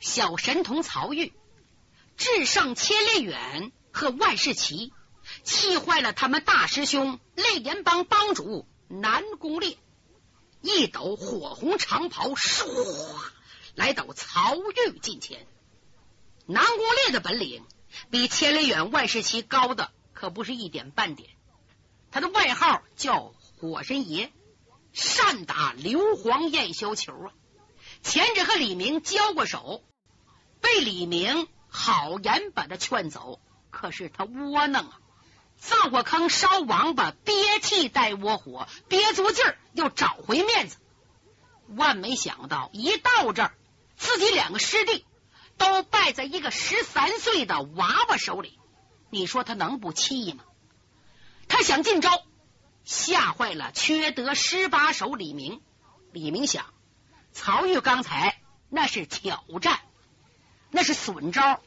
小神童曹玉、智胜千里远和万事奇，气坏了他们大师兄泪岩帮帮主南宫烈。一抖火红长袍，唰来到曹玉近前。南宫烈的本领比千里远、万事奇高的可不是一点半点。他的外号叫火神爷，善打硫磺焰硝球啊！前者和李明交过手，被李明好言把他劝走，可是他窝囊啊。造过坑烧王八，憋气带窝火，憋足劲儿又找回面子。万没想到，一到这儿，自己两个师弟都败在一个十三岁的娃娃手里。你说他能不气吗？他想进招，吓坏了缺德十八手李明。李明想，曹玉刚才那是挑战，那是损招，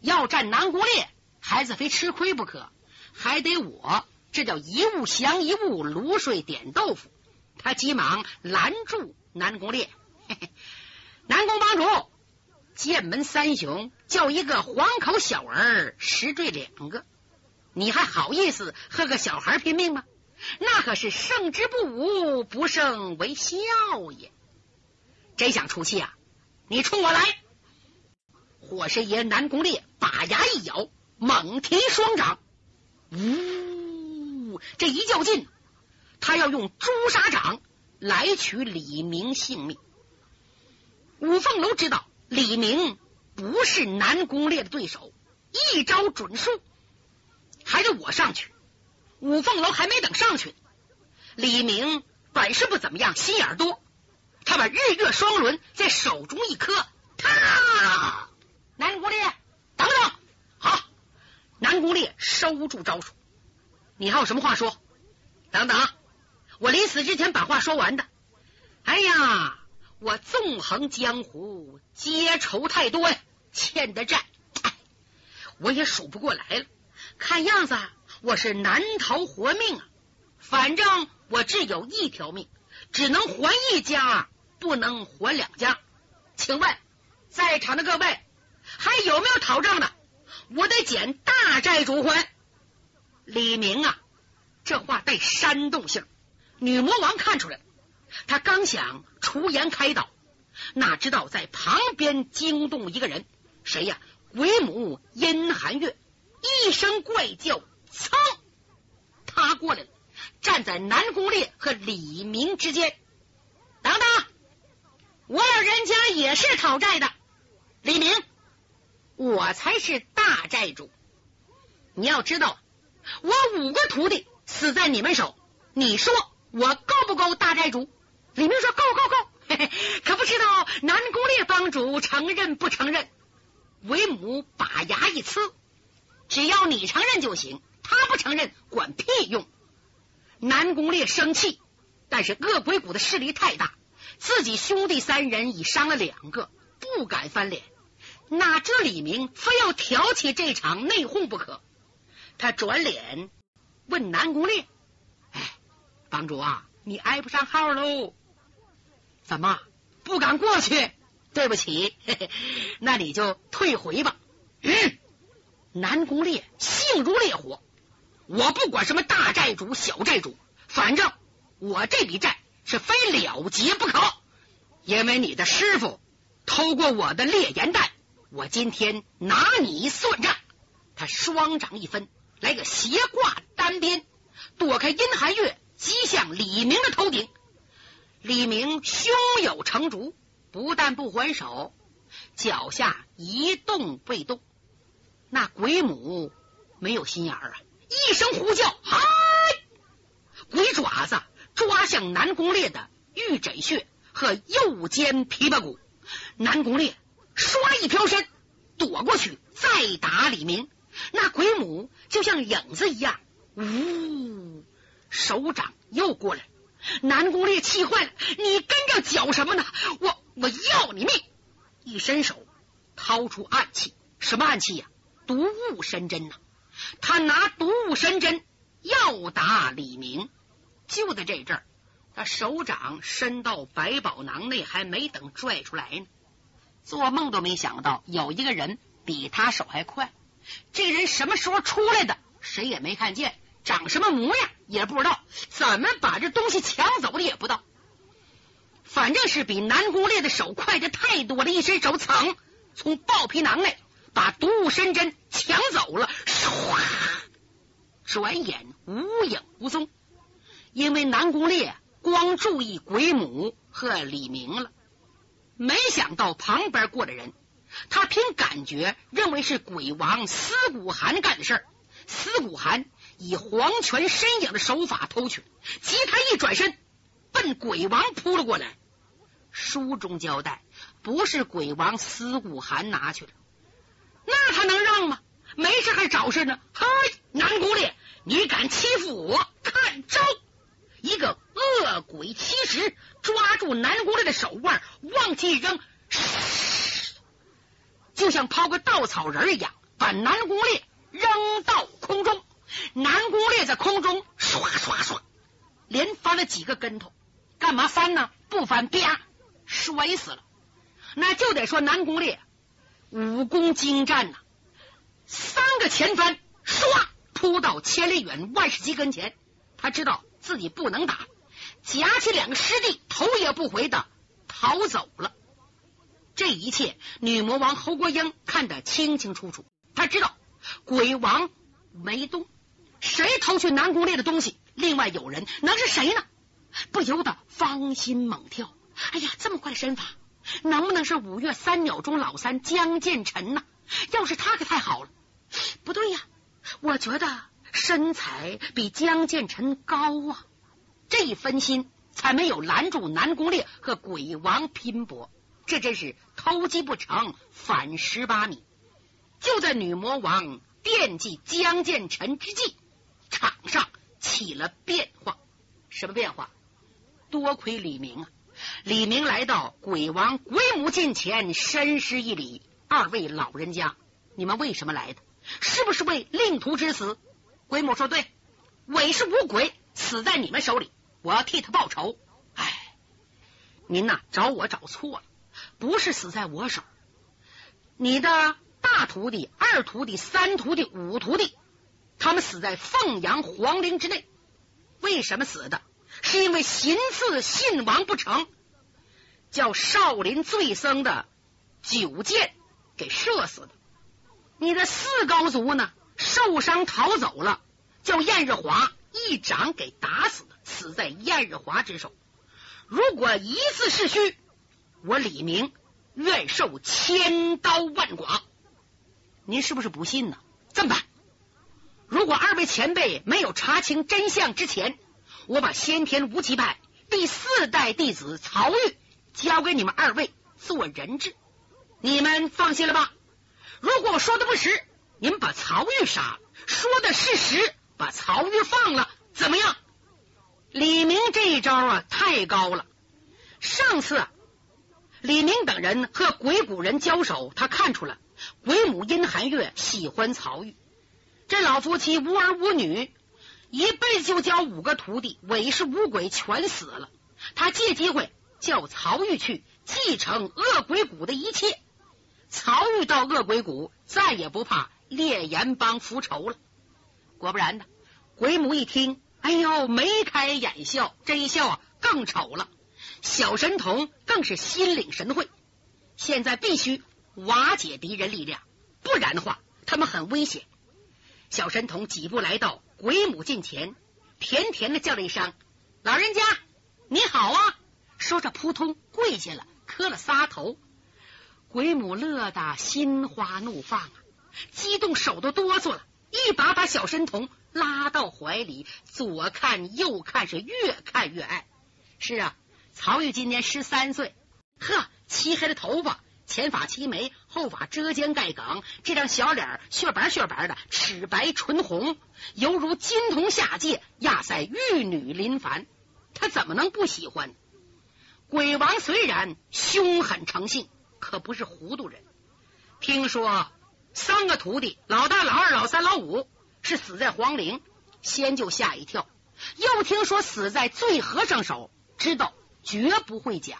要战南宫烈，孩子非吃亏不可。还得我，这叫一物降一物，卤水点豆腐。他急忙拦住南宫烈，南宫帮主，剑门三雄叫一个黄口小儿十坠两个，你还好意思和个小孩拼命吗？那可是胜之不武，不胜为笑也。真想出气啊！你冲我来！火神爷南宫烈把牙一咬，猛提双掌。呜！这一较劲，他要用朱砂掌来取李明性命。五凤楼知道李明不是南宫烈的对手，一招准输，还得我上去。五凤楼还没等上去，李明本事不怎么样，心眼多，他把日月双轮在手中一磕，啪！南宫烈，等等。好南宫烈收住招数，你还有什么话说？等等，我临死之前把话说完的。哎呀，我纵横江湖，结仇太多呀，欠的债，我也数不过来了。看样子我是难逃活命啊！反正我只有一条命，只能还一家，不能还两家。请问在场的各位，还有没有讨账的？我得捡大债主还。李明啊，这话带煽动性，女魔王看出来了。他刚想出言开导，哪知道在旁边惊动一个人，谁呀？鬼母阴寒月，一声怪叫，噌，他过来了，站在南宫烈和李明之间。等等，我老人家也是讨债的，李明。我才是大债主，你要知道，我五个徒弟死在你们手，你说我够不够大债主？李明说够够够，嘿嘿，可不知道南宫烈帮主承认不承认？为母把牙一呲，只要你承认就行，他不承认管屁用。南宫烈生气，但是恶鬼谷的势力太大，自己兄弟三人已伤了两个，不敢翻脸。哪知李明非要挑起这场内讧不可。他转脸问南宫烈：“哎，帮主啊，你挨不上号喽？怎么不敢过去？对不起，嘿嘿，那你就退回吧。”嗯，南宫烈性如烈火，我不管什么大债主、小债主，反正我这笔债是非了结不可，因为你的师傅偷过我的烈焰弹。我今天拿你算账！他双掌一分，来个斜挂单鞭，躲开阴寒月，击向李明的头顶。李明胸有成竹，不但不还手，脚下一动未动。那鬼母没有心眼儿啊！一声呼叫，嗨！鬼爪子抓向南宫烈的玉枕穴和右肩琵琶骨，南宫烈。唰一飘身，躲过去，再打李明。那鬼母就像影子一样，呜，手掌又过来。南宫烈气坏了，你跟着搅什么呢？我我要你命！一伸手，掏出暗器，什么暗器呀？毒物神针呐！他拿毒物神针要打李明。就在这阵儿，他手掌伸到百宝囊内，还没等拽出来呢。做梦都没想到有一个人比他手还快。这人什么时候出来的？谁也没看见，长什么模样也不知道，怎么把这东西抢走的也不知道。反正是比南宫烈的手快的太多了。一伸手，噌，从豹皮囊内把毒物参针抢走了。唰，转眼无影无踪。因为南宫烈光注意鬼母和李明了，没想到旁边过来人。他凭感觉认为是鬼王司古寒干的事儿。司古寒以黄泉身影的手法偷去，急他一转身，奔鬼王扑了过来。书中交代，不是鬼王司古寒拿去了，那他能让吗？没事还找事呢。嗨，南宫烈，你敢欺负我？看招！一个恶鬼七十抓住南宫烈的手腕，往起一扔。就像抛个稻草人一样，把南宫烈扔到空中。南宫烈在空中唰唰唰，连翻了几个跟头。干嘛翻呢？不翻，啪，摔死了。那就得说南宫烈武功精湛呐，三个前翻，唰扑到千里远万事吉跟前。他知道自己不能打，夹起两个师弟，头也不回的逃走了。这一切，女魔王侯国英看得清清楚楚。他知道鬼王没动，谁偷去南宫烈的东西？另外有人，能是谁呢？不由得芳心猛跳。哎呀，这么快的身法，能不能是五岳三鸟中老三江建成呢？要是他可太好了。不对呀，我觉得身材比江建成高啊。这一分心，才没有拦住南宫烈和鬼王拼搏。这真是偷鸡不成反蚀把米。就在女魔王惦记江建成之际，场上起了变化。什么变化？多亏李明啊！李明来到鬼王鬼母近前，深施一礼：“二位老人家，你们为什么来的？是不是为令徒之死？”鬼母说：“对，韦氏五鬼死在你们手里，我要替他报仇。”哎，您呐，找我找错了。不是死在我手，你的大徒弟、二徒弟、三徒弟、五徒弟，他们死在凤阳皇陵之内。为什么死的？是因为行刺信王不成，叫少林醉僧的九剑给射死的。你的四高足呢？受伤逃走了，叫燕日华一掌给打死的，死在燕日华之手。如果一次是虚。我李明愿受千刀万剐，您是不是不信呢？这么办，如果二位前辈没有查清真相之前，我把先天无极派第四代弟子曹玉交给你们二位做人质，你们放心了吧？如果我说的不实，您把曹玉杀了；说的是实，把曹玉放了，怎么样？李明这一招啊，太高了。上次。李明等人和鬼谷人交手，他看出了鬼母殷寒月喜欢曹玉，这老夫妻无儿无女，一辈子就教五个徒弟，韦氏五鬼全死了。他借机会叫曹玉去继承恶鬼谷的一切。曹玉到恶鬼谷，再也不怕烈焰帮复仇了。果不然呢，鬼母一听，哎呦，眉开眼笑，这一笑啊，更丑了。小神童更是心领神会，现在必须瓦解敌人力量，不然的话，他们很危险。小神童几步来到鬼母近前，甜甜的叫了一声：“老人家，你好啊！”说着，扑通跪下了，磕了仨头。鬼母乐得心花怒放啊，激动手都哆嗦了，一把把小神童拉到怀里，左看右看，是越看越爱。是啊。曹玉今年十三岁，呵，漆黑的头发，前发齐眉，后发遮肩盖梗，这张小脸雪白雪白的，齿白唇红，犹如金童下界，压塞玉女临凡，他怎么能不喜欢？鬼王虽然凶狠成性，可不是糊涂人。听说三个徒弟，老大、老二、老三、老五是死在皇陵，先就吓一跳；又听说死在醉和尚手，知道。绝不会假。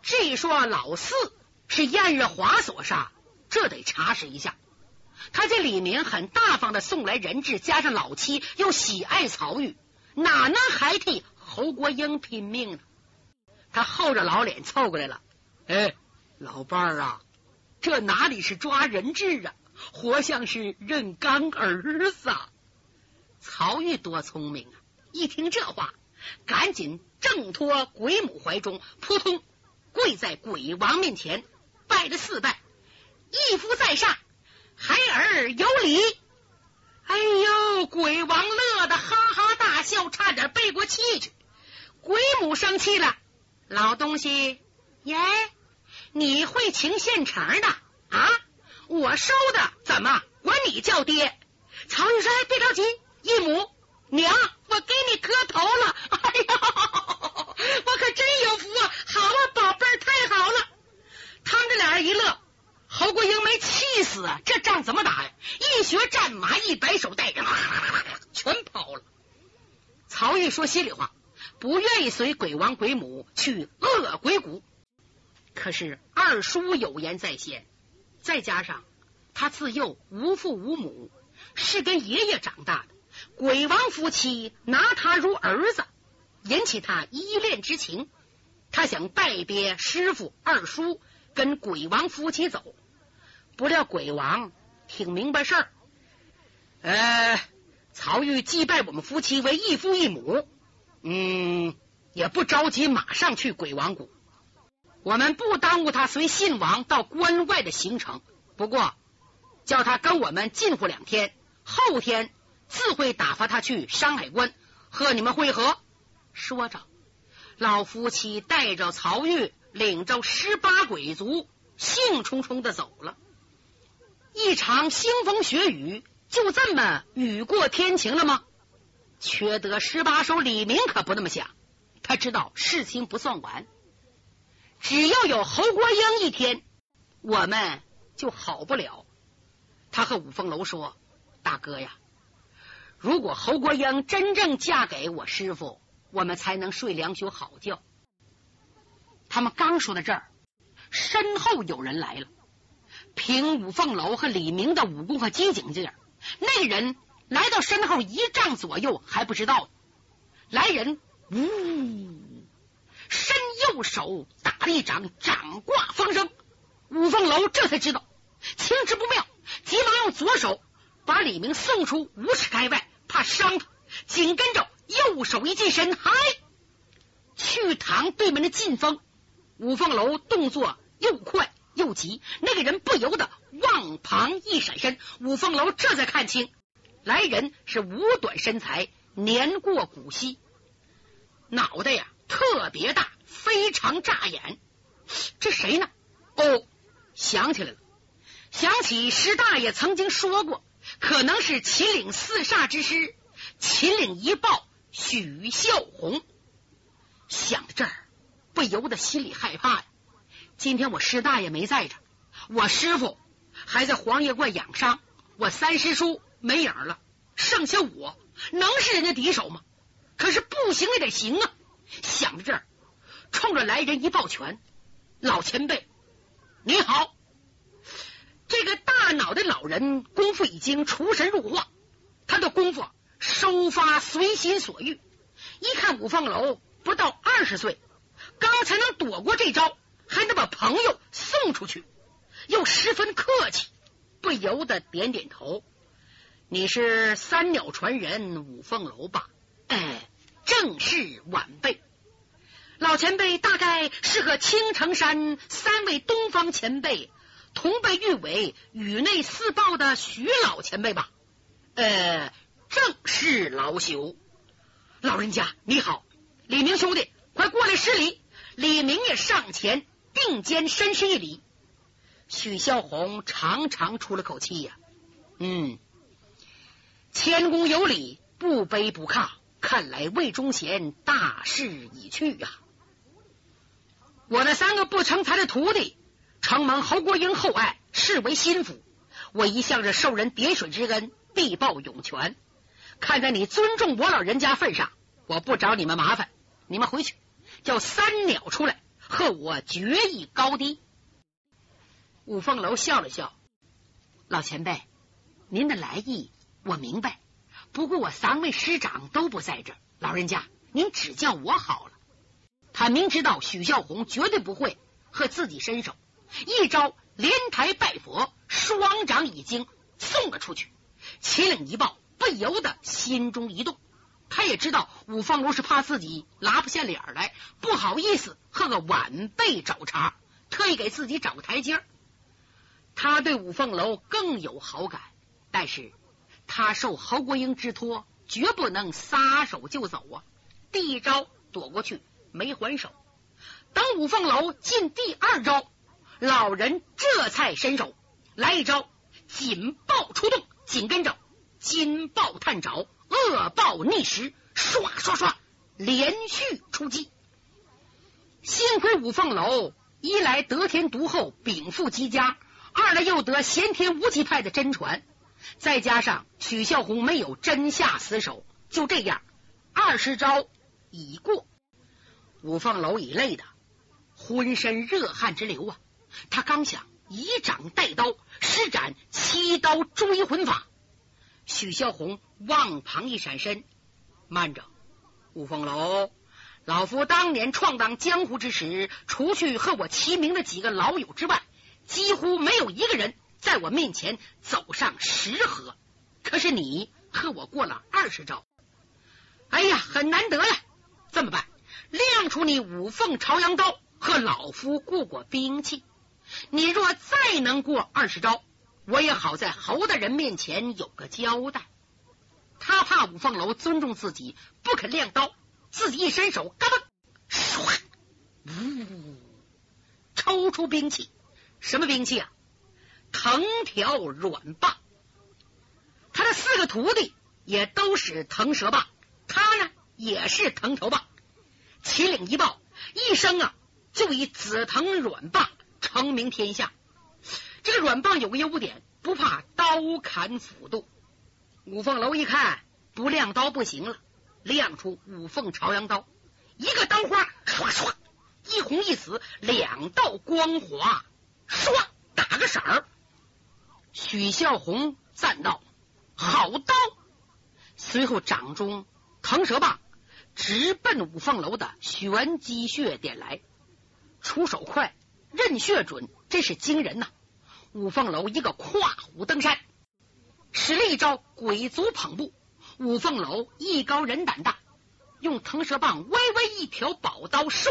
这一说老四是燕日华所杀，这得查实一下。他见李明很大方的送来人质，加上老七又喜爱曹玉，哪能还替侯国英拼命呢？他厚着老脸凑过来了，哎，老伴儿啊，这哪里是抓人质啊，活像是认干儿子。曹玉多聪明啊！一听这话，赶紧挣脱鬼母怀中，扑通跪在鬼王面前，拜了四拜，义父在上。孩儿有礼，哎呦！鬼王乐得哈哈大笑，差点背过气去。鬼母生气了，老东西耶，你会请现成的啊？我收的，怎么管你叫爹？曹玉说：“别着急，义母娘，我给你磕头了。哎呀，我可真有福啊！好了，宝贝儿，太好了。”他们这俩人一乐。侯国英没气死啊！这仗怎么打呀？一学战马，一摆手带人，全跑了。曹玉说心里话，不愿意随鬼王鬼母去恶鬼谷。可是二叔有言在先，再加上他自幼无父无母，是跟爷爷长大的，鬼王夫妻拿他如儿子，引起他依恋之情。他想拜别师傅二叔，跟鬼王夫妻走。不料鬼王挺明白事儿，呃，曹玉祭拜我们夫妻为异父异母，嗯，也不着急马上去鬼王谷，我们不耽误他随信王到关外的行程。不过叫他跟我们近乎两天，后天自会打发他去山海关和你们会合。说着，老夫妻带着曹玉，领着十八鬼族，兴冲冲的走了。一场腥风血雨就这么雨过天晴了吗？缺德十八手李明可不那么想，他知道事情不算完，只要有侯国英一天，我们就好不了。他和五凤楼说：“大哥呀，如果侯国英真正嫁给我师傅，我们才能睡两宿好觉。”他们刚说到这儿，身后有人来了。凭五凤楼和李明的武功和机警劲儿，那人来到身后一丈左右还不知道。来人，呜，伸右手打了一掌，掌挂风声。五凤楼这才知道情势不妙，急忙用左手把李明送出五尺开外，怕伤他。紧跟着右手一近身，嗨，去挡对门的劲风。五凤楼动作又快。又急，那个人不由得往旁一闪身，五凤楼这才看清，来人是五短身材，年过古稀，脑袋呀特别大，非常扎眼。这谁呢？哦，想起来了，想起石大爷曾经说过，可能是秦岭四煞之师，秦岭一豹许孝红。想到这儿，不由得心里害怕呀。今天我师大爷没在这，我师傅还在黄叶观养伤，我三师叔没影了，剩下我能是人家敌手吗？可是不行也得行啊！想到这儿，冲着来人一抱拳：“老前辈，你好！”这个大脑袋老人功夫已经出神入化，他的功夫收发随心所欲。一看五凤楼不到二十岁，刚才能躲过这招。还能把朋友送出去，又十分客气，不由得点点头。你是三鸟传人五凤楼吧？哎，正是晚辈。老前辈大概是和青城山三位东方前辈同被誉为宇内四豹的徐老前辈吧？呃，正是老朽。老人家你好，李明兄弟，快过来施礼。李明也上前。并肩深施一礼，许孝红长长出了口气呀，嗯，谦恭有礼，不卑不亢，看来魏忠贤大势已去呀。我那三个不成才的徒弟，承蒙侯国英厚爱，视为心腹，我一向是受人点水之恩，必报涌泉。看在你尊重我老人家份上，我不找你们麻烦，你们回去叫三鸟出来。和我决一高低。五凤楼笑了笑：“老前辈，您的来意我明白，不过我三位师长都不在这儿，老人家您指教我好了。”他明知道许孝红绝对不会和自己伸手，一招连台拜佛，双掌已经送了出去。秦岭一报，不由得心中一动。他也知道五凤楼是怕自己拉不下脸来，不好意思和个晚辈找茬，特意给自己找个台阶。他对五凤楼更有好感，但是他受侯国英之托，绝不能撒手就走啊！第一招躲过去，没还手。等五凤楼进第二招，老人这才伸手来一招紧抱出动，紧跟着金豹探爪。恶报逆时，唰唰唰，连续出击。幸亏五凤楼一来得天独厚，禀赋极佳；二来又得先天无极派的真传，再加上许孝红没有真下死手，就这样，二十招已过。五凤楼已累得浑身热汗直流啊！他刚想以掌带刀施展七刀追魂法。许孝红往旁一闪身，慢着，五凤楼，老夫当年闯荡江湖之时，除去和我齐名的几个老友之外，几乎没有一个人在我面前走上十合。可是你和我过了二十招，哎呀，很难得呀！这么办？亮出你五凤朝阳刀，和老夫过过兵器。你若再能过二十招。我也好在侯大人面前有个交代。他怕五凤楼尊重自己，不肯亮刀，自己一伸手，嘎嘣，唰，呜，抽出兵器。什么兵器啊？藤条软棒。他的四个徒弟也都是藤蛇棒，他呢也是藤条棒。秦岭一报，一生啊就以紫藤软棒成名天下。这个软棒有个优点，不怕刀砍斧剁。五凤楼一看不亮刀不行了，亮出五凤朝阳刀，一个刀花唰唰，一红一紫两道光华，唰打个色儿。许孝红赞道：“好刀！”随后掌中腾蛇棒直奔五凤楼的玄机穴点来，出手快，刃穴准，真是惊人呐！五凤楼一个跨虎登山，使了一招鬼足捧步。五凤楼艺高人胆大，用腾蛇棒微微一挑宝刀，唰，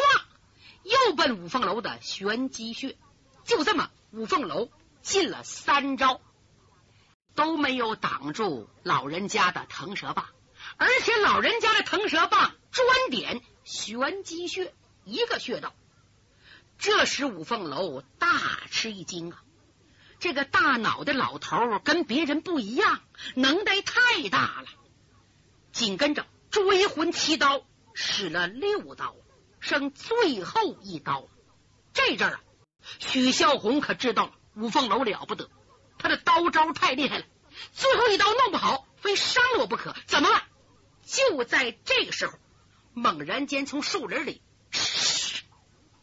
又奔五凤楼的玄机穴。就这么，五凤楼进了三招，都没有挡住老人家的腾蛇棒，而且老人家的腾蛇棒专点玄机穴一个穴道。这时，五凤楼大吃一惊啊！这个大脑的老头跟别人不一样，能耐太大了。紧跟着追魂七刀使了六刀，剩最后一刀。这阵儿啊，许孝红可知道了五凤楼了不得，他的刀招太厉害了，最后一刀弄不好非伤了我不可。怎么办？就在这个时候，猛然间从树林里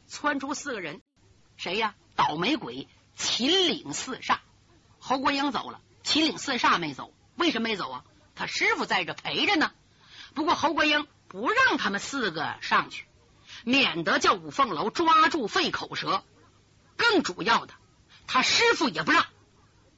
窜出四个人，谁呀？倒霉鬼！秦岭四煞，侯国英走了，秦岭四煞没走，为什么没走啊？他师傅在这陪着呢。不过侯国英不让他们四个上去，免得叫五凤楼抓住费口舌。更主要的，他师傅也不让。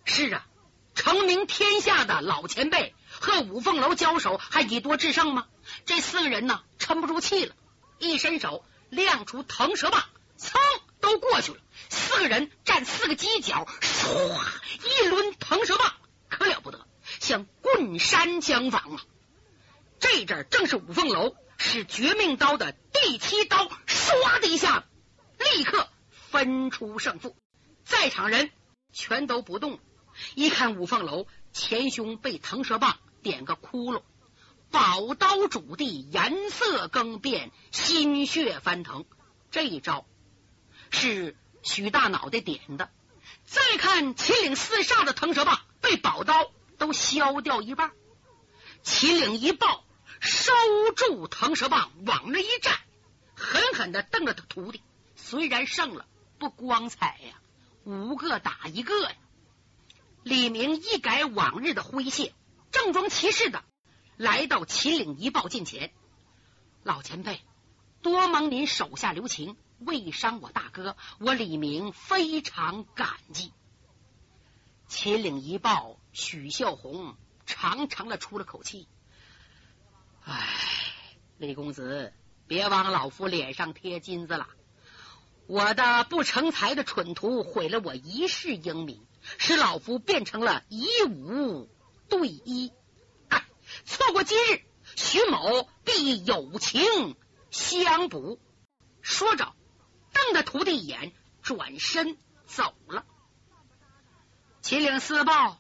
是啊，成名天下的老前辈和五凤楼交手，还以多制胜吗？这四个人呢，撑不住气了，一伸手亮出腾蛇棒，噌，都过去了。四个人站四个犄角，唰，一抡腾蛇棒，可了不得，像棍山相仿啊！这阵正是五凤楼使绝命刀的第七刀，唰的一下，立刻分出胜负。在场人全都不动，一看五凤楼前胸被腾蛇棒点个窟窿，宝刀主地，颜色更变，心血翻腾。这一招是。许大脑袋点的，再看秦岭四煞的腾蛇棒被宝刀都削掉一半。秦岭一抱，收住腾蛇棒，往那一站，狠狠的瞪着他徒弟。虽然胜了，不光彩呀！五个打一个呀！李明一改往日的诙谐，郑庄其事的来到秦岭一报近前。老前辈，多蒙您手下留情，未伤我大哥，我李明非常感激。秦岭一报，许孝红长长的出了口气：“唉，李公子，别往老夫脸上贴金子了。我的不成才的蠢徒毁了我一世英名，使老夫变成了以武对一。哎，错过今日。”徐某必有情相补。说着，瞪着徒弟一眼，转身走了。秦岭四豹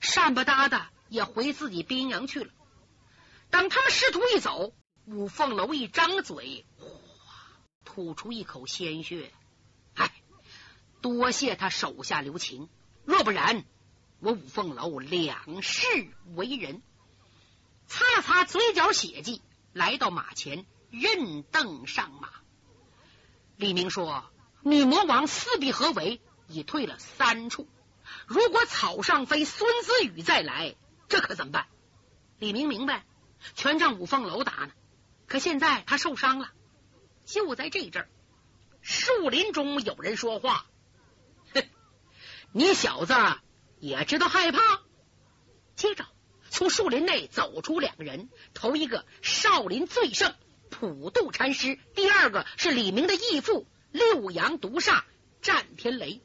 善不搭的也回自己兵营去了。等他们师徒一走，五凤楼一张嘴，哗，吐出一口鲜血。哎，多谢他手下留情，若不然，我五凤楼两世为人。擦了擦嘴角血迹，来到马前，任凳上马。李明说：“女魔王四壁合围，已退了三处。如果草上飞孙子羽再来，这可怎么办？”李明明白，全仗五凤楼打呢。可现在他受伤了，就在这阵儿，树林中有人说话：“哼，你小子也知道害怕。”接着。从树林内走出两个人，头一个少林最圣普渡禅师，第二个是李明的义父六阳毒煞战天雷。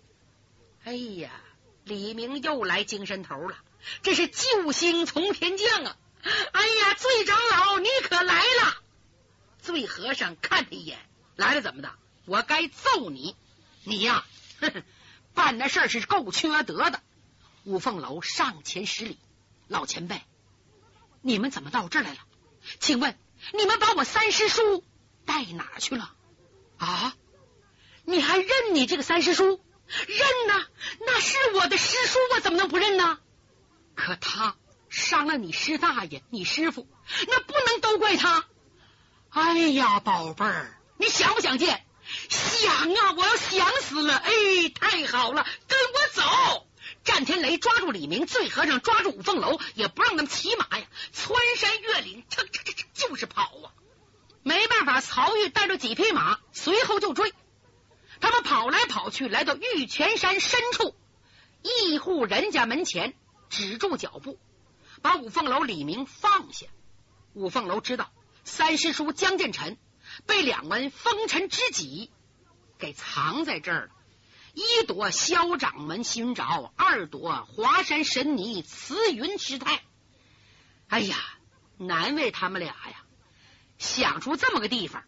哎呀，李明又来精神头了，这是救星从天降啊！哎呀，醉长老你可来了！醉和尚看他一眼，来了怎么的？我该揍你！你呀，办那事儿是够缺德的。五凤楼上前施礼。老前辈，你们怎么到这儿来了？请问你们把我三师叔带哪去了？啊？你还认你这个三师叔？认呐，那是我的师叔，我怎么能不认呢？可他伤了你师大爷，你师傅，那不能都怪他。哎呀，宝贝儿，你想不想见？想啊，我要想死了。哎，太好了，跟我走。战天雷抓住李明，醉和尚抓住五凤楼，也不让他们骑马呀，穿山越岭，蹭蹭蹭蹭就是跑啊！没办法，曹玉带着几匹马，随后就追。他们跑来跑去，来到玉泉山深处一户人家门前，止住脚步，把五凤楼李明放下。五凤楼知道三师叔江建臣被两门风尘知己给藏在这儿了。一躲萧掌门寻找，二躲华山神尼慈云师太。哎呀，难为他们俩呀！想出这么个地方，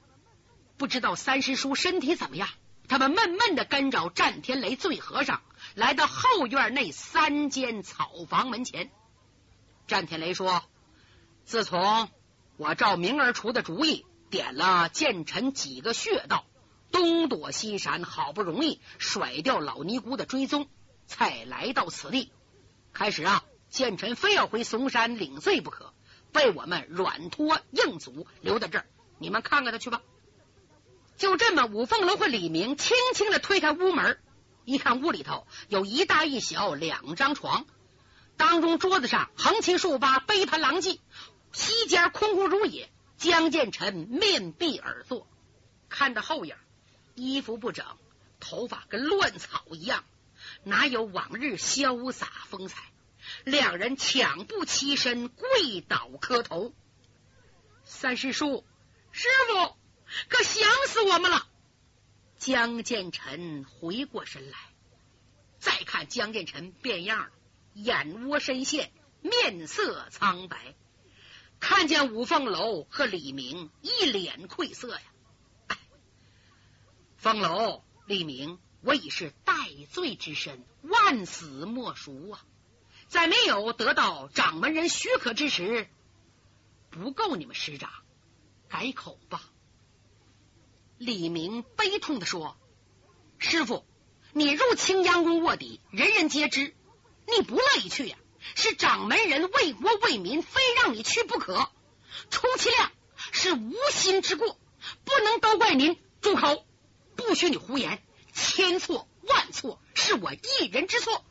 不知道三师叔身体怎么样？他们闷闷的跟着战天雷醉和尚，来到后院内三间草房门前。战天雷说：“自从我照明儿出的主意，点了剑臣几个穴道。”东躲西闪，好不容易甩掉老尼姑的追踪，才来到此地。开始啊，剑臣非要回嵩山领罪不可，被我们软拖硬阻留在这儿。你们看看他去吧。就这么，五凤楼和李明轻轻的推开屋门，一看屋里头有一大一小两张床，当中桌子上横七竖八，杯盘狼藉，西间空空如也。江建臣面壁而坐，看着后影。衣服不整，头发跟乱草一样，哪有往日潇洒风采？两人抢步起身，跪倒磕头。三师叔，师傅，可想死我们了！江建臣回过神来，再看江建臣变样了，眼窝深陷，面色苍白。看见五凤楼和李明，一脸愧色呀。凤楼，李明，我已是戴罪之身，万死莫赎啊！在没有得到掌门人许可之时，不够你们师长，改口吧。李明悲痛的说：“师傅，你入青阳宫卧底，人人皆知，你不乐意去呀？是掌门人为国为民，非让你去不可。充其量是无心之过，不能都怪您。住口！”不许你胡言，千错万错，是我一人之错。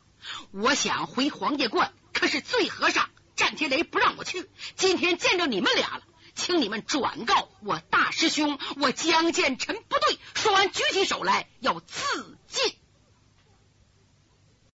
我想回黄家观，可是醉和尚战天雷不让我去。今天见着你们俩了，请你们转告我大师兄，我江建臣不对。说完，举起手来要自尽